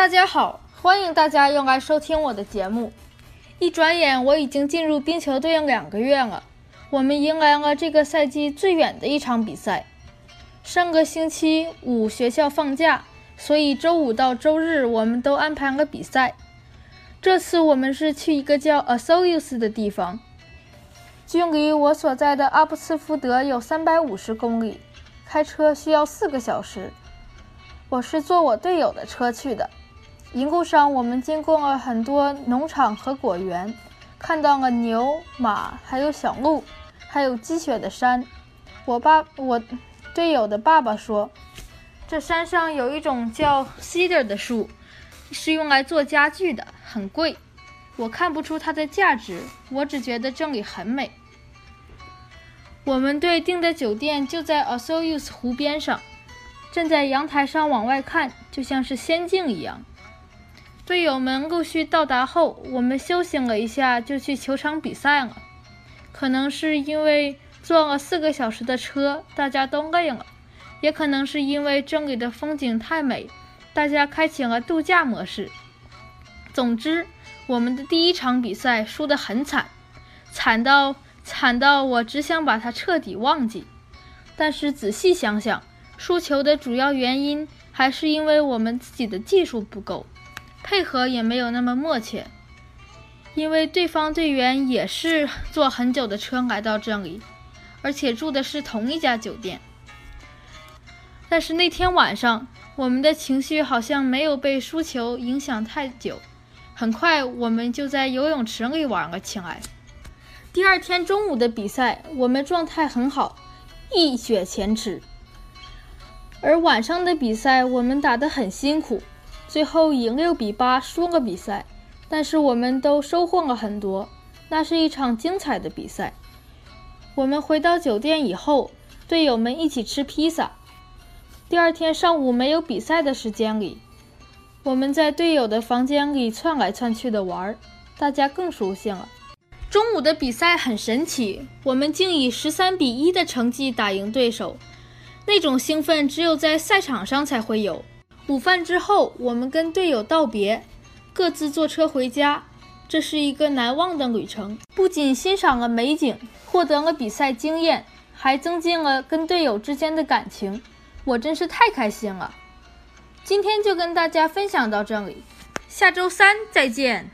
大家好，欢迎大家又来收听我的节目。一转眼，我已经进入冰球队两个月了。我们迎来了这个赛季最远的一场比赛。上个星期五学校放假，所以周五到周日我们都安排了比赛。这次我们是去一个叫 a s o u s 的地方，距离我所在的阿布斯福德有三百五十公里，开车需要四个小时。我是坐我队友的车去的。一路上，我们经过了很多农场和果园，看到了牛、马，还有小鹿，还有积雪的山。我爸，我队友的爸爸说，这山上有一种叫 cedar 的树，是用来做家具的，很贵。我看不出它的价值，我只觉得这里很美。我们队订的酒店就在 a s o u s 湖边上，站在阳台上往外看，就像是仙境一样。队友们陆续到达后，我们休息了一下，就去球场比赛了。可能是因为坐了四个小时的车，大家都累了；也可能是因为这里的风景太美，大家开启了度假模式。总之，我们的第一场比赛输得很惨，惨到惨到我只想把它彻底忘记。但是仔细想想，输球的主要原因还是因为我们自己的技术不够。配合也没有那么默契，因为对方队员也是坐很久的车来到这里，而且住的是同一家酒店。但是那天晚上，我们的情绪好像没有被输球影响太久，很快我们就在游泳池里玩了起来。第二天中午的比赛，我们状态很好，一雪前耻。而晚上的比赛，我们打得很辛苦。最后以六比八输了比赛，但是我们都收获了很多。那是一场精彩的比赛。我们回到酒店以后，队友们一起吃披萨。第二天上午没有比赛的时间里，我们在队友的房间里窜来窜去的玩，大家更熟悉了。中午的比赛很神奇，我们竟以十三比一的成绩打赢对手，那种兴奋只有在赛场上才会有。午饭之后，我们跟队友道别，各自坐车回家。这是一个难忘的旅程，不仅欣赏了美景，获得了比赛经验，还增进了跟队友之间的感情。我真是太开心了！今天就跟大家分享到这里，下周三再见。